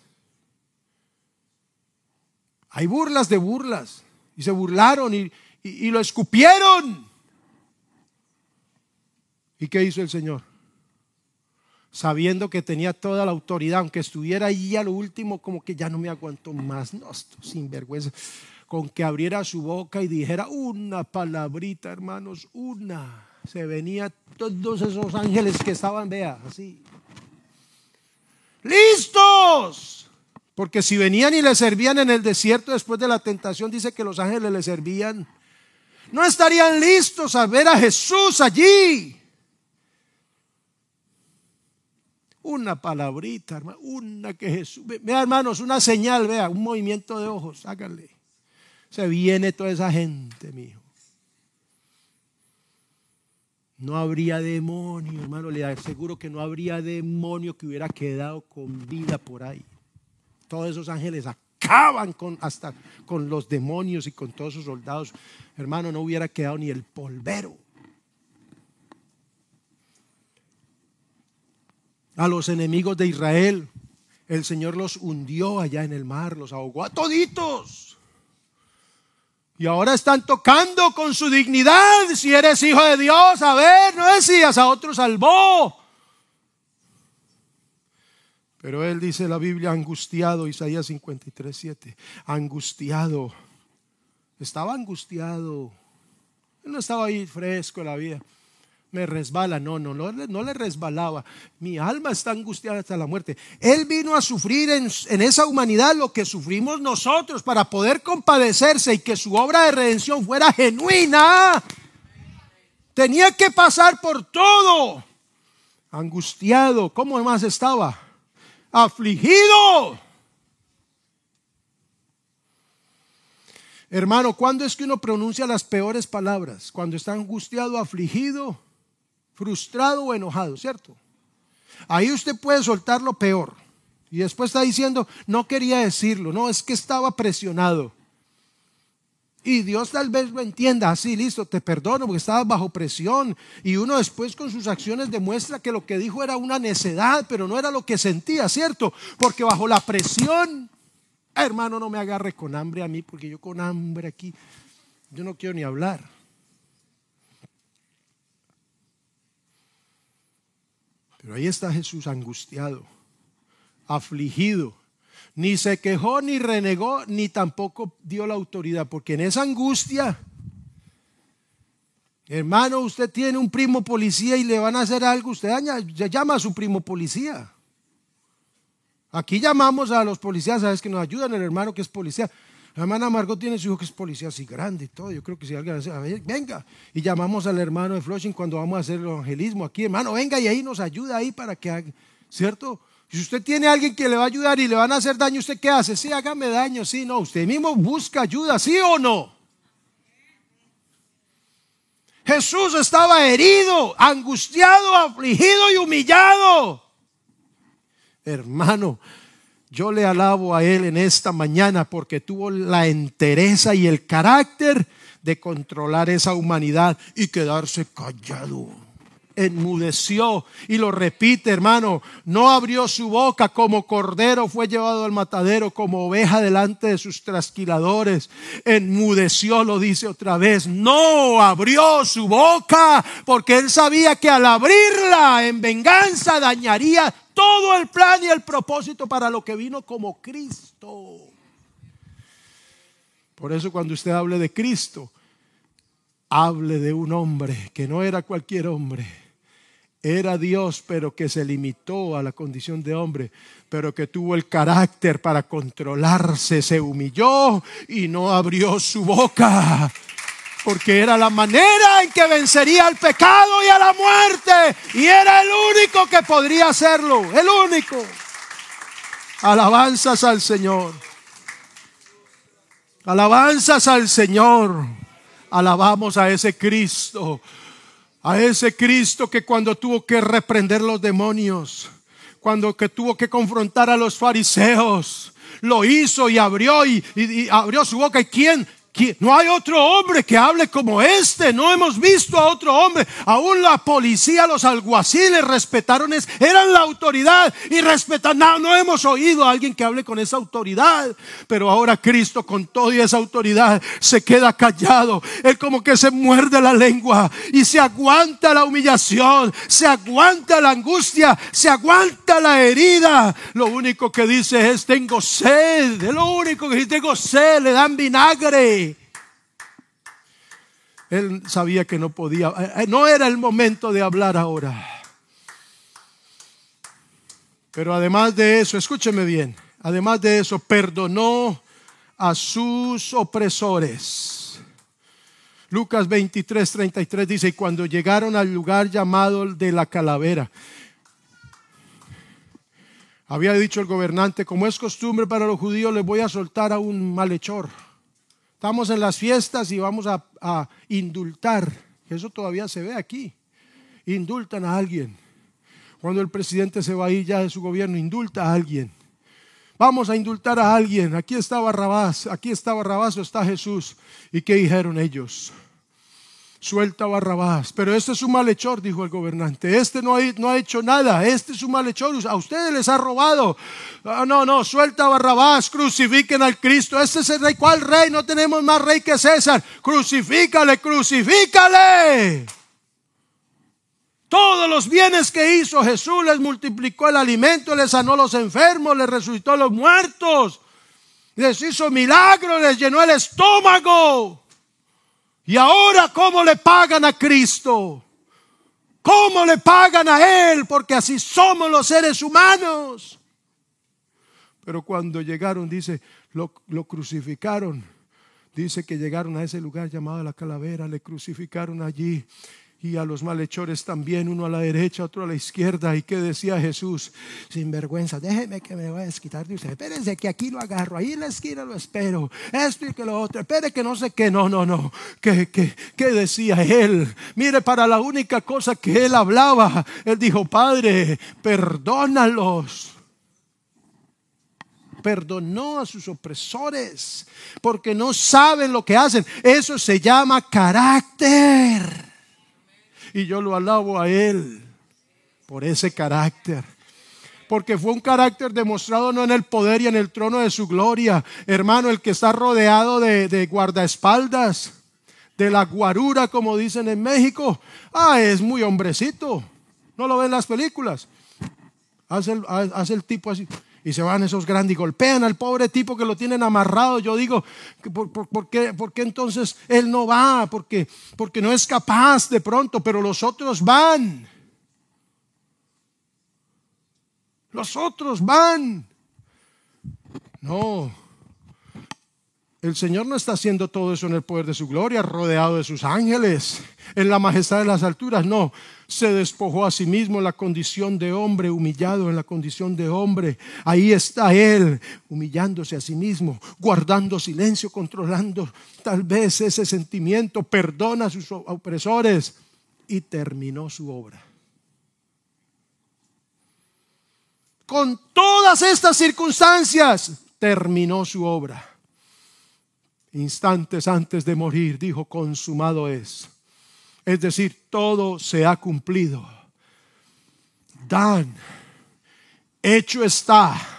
Speaker 1: Hay burlas de burlas. Y se burlaron y, y, lo escupieron. ¿Y qué hizo el Señor? Sabiendo que tenía toda la autoridad, aunque estuviera ahí a lo último, como que ya no me aguanto más, no, sin vergüenza, con que abriera su boca y dijera una palabrita, hermanos, una. Se venía todos esos ángeles que estaban, vea, así. ¡Listos! Porque si venían y le servían en el desierto después de la tentación, dice que los ángeles le servían. No estarían listos a ver a Jesús allí. Una palabrita, hermano, una que Jesús. Vea, hermanos, una señal, vea, un movimiento de ojos, háganle. Se viene toda esa gente, mi hijo. No habría demonio, hermano, le aseguro que no habría demonio que hubiera quedado con vida por ahí todos esos ángeles acaban con, hasta con los demonios y con todos sus soldados. Hermano, no hubiera quedado ni el polvero. A los enemigos de Israel, el Señor los hundió allá en el mar, los ahogó a toditos. Y ahora están tocando con su dignidad. Si eres hijo de Dios, a ver, no decías a otro salvó. Pero él dice la Biblia angustiado, Isaías 53, 7, angustiado. Estaba angustiado. Él no estaba ahí fresco en la vida. Me resbala, no, no, no, no le resbalaba. Mi alma está angustiada hasta la muerte. Él vino a sufrir en, en esa humanidad lo que sufrimos nosotros para poder compadecerse y que su obra de redención fuera genuina. Tenía que pasar por todo. Angustiado. ¿Cómo más estaba? Afligido. Hermano, ¿cuándo es que uno pronuncia las peores palabras? Cuando está angustiado, afligido, frustrado o enojado, ¿cierto? Ahí usted puede soltar lo peor. Y después está diciendo, no quería decirlo, no, es que estaba presionado. Y Dios tal vez lo entienda así, listo, te perdono porque estabas bajo presión. Y uno después con sus acciones demuestra que lo que dijo era una necedad, pero no era lo que sentía, ¿cierto? Porque bajo la presión, hermano, no me agarre con hambre a mí, porque yo con hambre aquí, yo no quiero ni hablar. Pero ahí está Jesús angustiado, afligido ni se quejó, ni renegó, ni tampoco dio la autoridad, porque en esa angustia, hermano, usted tiene un primo policía y le van a hacer algo, usted llama a su primo policía. Aquí llamamos a los policías, sabes que nos ayudan, el hermano que es policía. La hermana Margot tiene su hijo que es policía así grande y todo. Yo creo que si alguien hace, venga. Y llamamos al hermano de Flushing cuando vamos a hacer el evangelismo aquí, hermano, venga y ahí nos ayuda ahí para que haga, ¿cierto? Si usted tiene a alguien que le va a ayudar y le van a hacer daño, ¿usted qué hace? Sí, hágame daño, sí, no. Usted mismo busca ayuda, ¿sí o no? Jesús estaba herido, angustiado, afligido y humillado. Hermano, yo le alabo a Él en esta mañana porque tuvo la entereza y el carácter de controlar esa humanidad y quedarse callado. Enmudeció. Y lo repite, hermano, no abrió su boca como cordero fue llevado al matadero, como oveja delante de sus trasquiladores. Enmudeció, lo dice otra vez, no abrió su boca porque él sabía que al abrirla en venganza dañaría todo el plan y el propósito para lo que vino como Cristo. Por eso cuando usted hable de Cristo, hable de un hombre que no era cualquier hombre era Dios, pero que se limitó a la condición de hombre, pero que tuvo el carácter para controlarse, se humilló y no abrió su boca, porque era la manera en que vencería al pecado y a la muerte, y era el único que podría hacerlo, el único. Alabanzas al Señor. Alabanzas al Señor. Alabamos a ese Cristo a ese Cristo que cuando tuvo que reprender los demonios, cuando que tuvo que confrontar a los fariseos, lo hizo y abrió y, abrió su boca. ¿Y quién? No hay otro hombre que hable como este. No hemos visto a otro hombre. Aún la policía, los alguaciles respetaron, es, eran la autoridad y respetan. No, no hemos oído a alguien que hable con esa autoridad. Pero ahora Cristo con toda esa autoridad se queda callado. Él como que se muerde la lengua y se aguanta la humillación, se aguanta la angustia, se aguanta la herida. Lo único que dice es tengo sed. Lo único que dice tengo sed. Le dan vinagre. Él sabía que no podía, eh, eh, no era el momento de hablar ahora. Pero además de eso, escúcheme bien, además de eso, perdonó a sus opresores. Lucas 23, 33 dice, y cuando llegaron al lugar llamado de la calavera, había dicho el gobernante, como es costumbre para los judíos, les voy a soltar a un malhechor. Estamos en las fiestas y vamos a, indultar. Eso todavía se ve aquí. Indultan a alguien. Cuando el presidente se va a ir ya de su gobierno, indulta a alguien. Vamos a indultar a alguien. Aquí está Barrabás, aquí está Barrabás o está Jesús. ¿Y qué dijeron ellos? Suelta Barrabás. Pero este es un malhechor, dijo el gobernante. Este no ha, hecho nada. Este es un malhechor. A ustedes les ha robado. Ah, no, no, suelta Barrabás. Crucifiquen al Cristo. Este es el rey. ¿Cuál rey? No tenemos más rey que César. Crucifícale, crucifícale. Todos los bienes que hizo Jesús les multiplicó el alimento, les sanó los enfermos, les resucitó los muertos, les hizo milagros, les llenó el estómago. Y ahora, ¿cómo le pagan a Cristo? ¿Cómo le pagan a Él? Porque así somos los seres humanos. Pero cuando llegaron, dice, lo, crucificaron. Dice que llegaron a ese lugar llamado la calavera, le crucificaron allí y a los malhechores también, uno a la derecha, otro a la izquierda. ¿Y qué decía Jesús? Sin vergüenza, déjeme que me voy a desquitar de usted. Espérense que aquí lo agarro, ahí en la esquina lo espero. Esto y que lo otro, espere que no sé qué. No, no, no. ¿Qué, qué, qué decía él? Mire, para la única cosa que él hablaba, él dijo, Padre, perdónalos perdonó a sus opresores porque no saben lo que hacen. Eso se llama carácter y yo lo alabo a Él por ese carácter. Porque fue un carácter demostrado no en el poder y en el trono de su gloria. Hermano, el que está rodeado de, guardaespaldas, de la guarura, como dicen en México. Ah, es muy hombrecito. ¿No lo ven en las películas? Hace el, hace el tipo así y se van esos grandes y golpean al pobre tipo que lo tienen amarrado. Yo digo, ¿por, qué, entonces él no va? Porque, porque no es capaz de pronto, pero los otros van. Los otros van. No. El Señor no está haciendo todo eso en el poder de su gloria, rodeado de sus ángeles, en la majestad de las alturas. No, se despojó a sí mismo en la condición de hombre, humillado en la condición de hombre. Ahí está Él, humillándose a sí mismo, guardando silencio, controlando tal vez ese sentimiento, perdona a sus opresores y terminó su obra. Con todas estas circunstancias, terminó su obra. Instantes antes de morir, dijo, consumado es Es decir, todo se ha cumplido. Dan, hecho está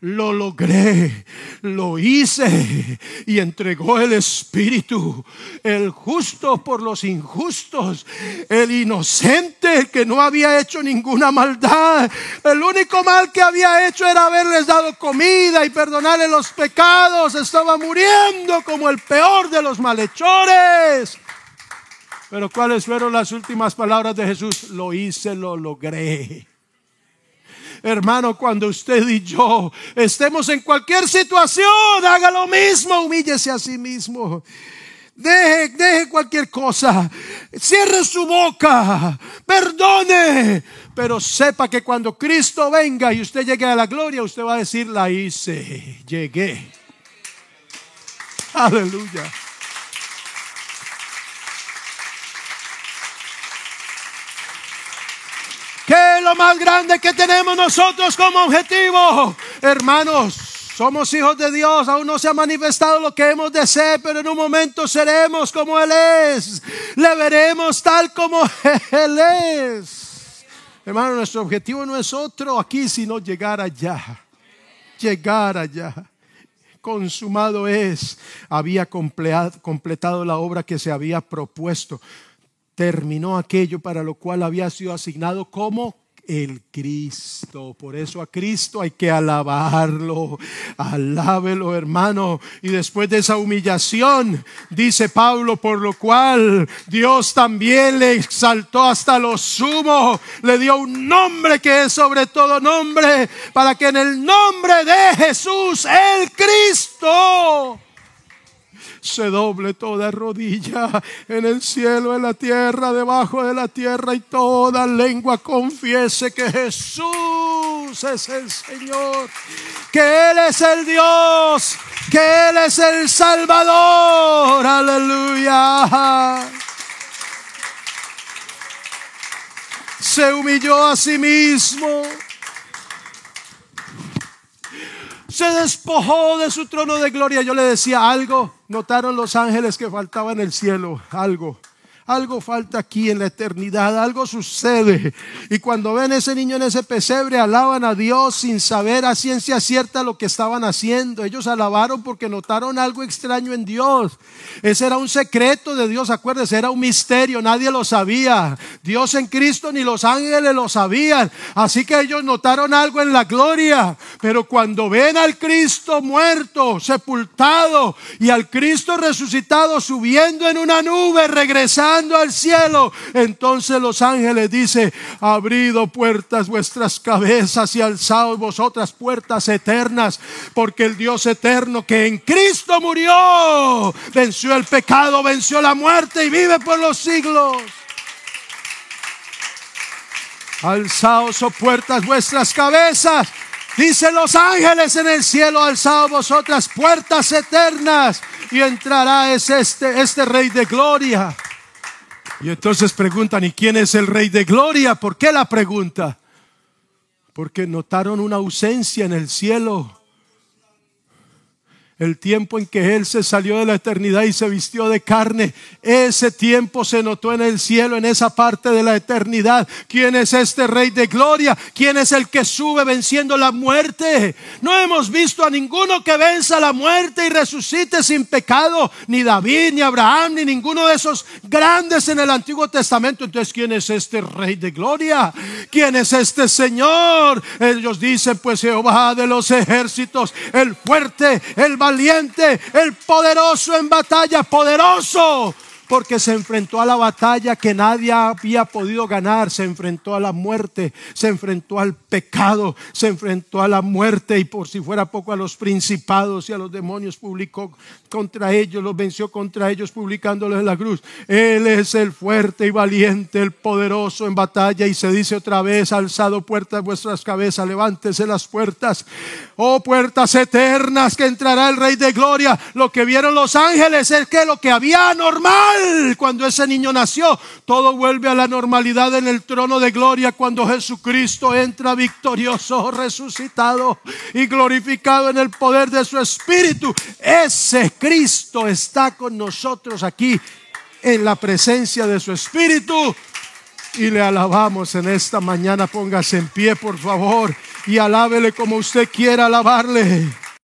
Speaker 1: lo logré, lo hice y entregó el Espíritu, el justo por los injustos, el inocente que no había hecho ninguna maldad. El único mal que había hecho era haberles dado comida y perdonarle los pecados. Estaba muriendo como el peor de los malhechores. Pero ¿cuáles fueron las últimas palabras de Jesús? Lo hice, lo logré. Hermano, cuando usted y yo estemos en cualquier situación, haga lo mismo, humíllese a sí mismo. Deje, deje cualquier cosa. Cierre su boca. Perdone. Pero sepa que cuando Cristo venga y usted llegue a la gloria, usted va a decir, la hice. Llegué. Aleluya. Lo más grande que tenemos nosotros como objetivo? Hermanos, somos hijos de Dios, aún no se ha manifestado lo que hemos de ser, pero en un momento seremos como Él es. Le veremos tal como Él es. Hermano, nuestro objetivo no es otro aquí, sino llegar allá. Llegar allá. Consumado es. Había completado la obra que se había propuesto terminó aquello para lo cual había sido asignado como el Cristo. Por eso a Cristo hay que alabarlo. Alábelo, hermano. Y después de esa humillación, dice Pablo, por lo cual Dios también le exaltó hasta lo sumo. Le dio un nombre que es sobre todo nombre, para que en el nombre de Jesús, el Cristo, se doble toda rodilla en el cielo, en la tierra, debajo de la tierra y toda lengua confiese que Jesús es el Señor, que Él es el Dios, que Él es el Salvador. Aleluya. Se humilló a sí mismo se despojó de su trono de gloria. Yo le decía algo, notaron los ángeles que faltaba en el cielo, algo. Algo falta aquí en la eternidad, algo sucede. Y cuando ven ese niño en ese pesebre, alaban a Dios sin saber a ciencia cierta lo que estaban haciendo. Ellos alabaron porque notaron algo extraño en Dios. Ese era un secreto de Dios, acuérdense, era un misterio, nadie lo sabía. Dios en Cristo ni los ángeles lo sabían. Así que ellos notaron algo en la gloria. Pero cuando ven al Cristo muerto, sepultado, y al Cristo resucitado subiendo en una nube, al cielo. Entonces los ángeles dice, abrido puertas vuestras cabezas y alzaos vosotras puertas eternas, porque el Dios eterno que en Cristo murió, venció el pecado, venció la muerte y vive por los siglos. Alzaos, oh puertas, vuestras cabezas. Dicen los ángeles en el cielo, alzaos vosotras puertas eternas y entrará es este, este rey de gloria. Y entonces preguntan, ¿y quién es el Rey de Gloria? ¿Por qué la pregunta? Porque notaron una ausencia en el cielo el tiempo en que Él se salió de la eternidad y se vistió de carne, ese tiempo se notó en el cielo, en esa parte de la eternidad. ¿Quién es este Rey de Gloria? ¿Quién es el que sube venciendo la muerte? No hemos visto a ninguno que venza la muerte y resucite sin pecado, ni David, ni Abraham, ni ninguno de esos grandes en el Antiguo Testamento. Entonces, ¿quién es este Rey de Gloria? ¿Quién es este Señor? Ellos dicen, pues Jehová de los ejércitos, el fuerte, el valiente, el poderoso en batalla, poderoso porque se enfrentó a la batalla que nadie había podido ganar, se enfrentó a la muerte, se enfrentó al pecado, se enfrentó a la muerte y por si fuera poco a los principados y a los demonios publicó contra ellos, los venció contra ellos publicándolos en la cruz. Él es el fuerte y valiente, el poderoso en batalla y se dice otra vez, alzado puertas vuestras cabezas, levántese las puertas, oh puertas eternas que entrará el Rey de Gloria. Lo que vieron los ángeles es que lo que había normal cuando ese niño nació. Todo vuelve a la normalidad en el trono de gloria cuando Jesucristo entra victorioso, resucitado y glorificado en el poder de su Espíritu. Ese Cristo está con nosotros aquí en la presencia de su Espíritu. Y le alabamos en esta mañana. Póngase en pie, por favor, y alábele como usted quiera alabarle.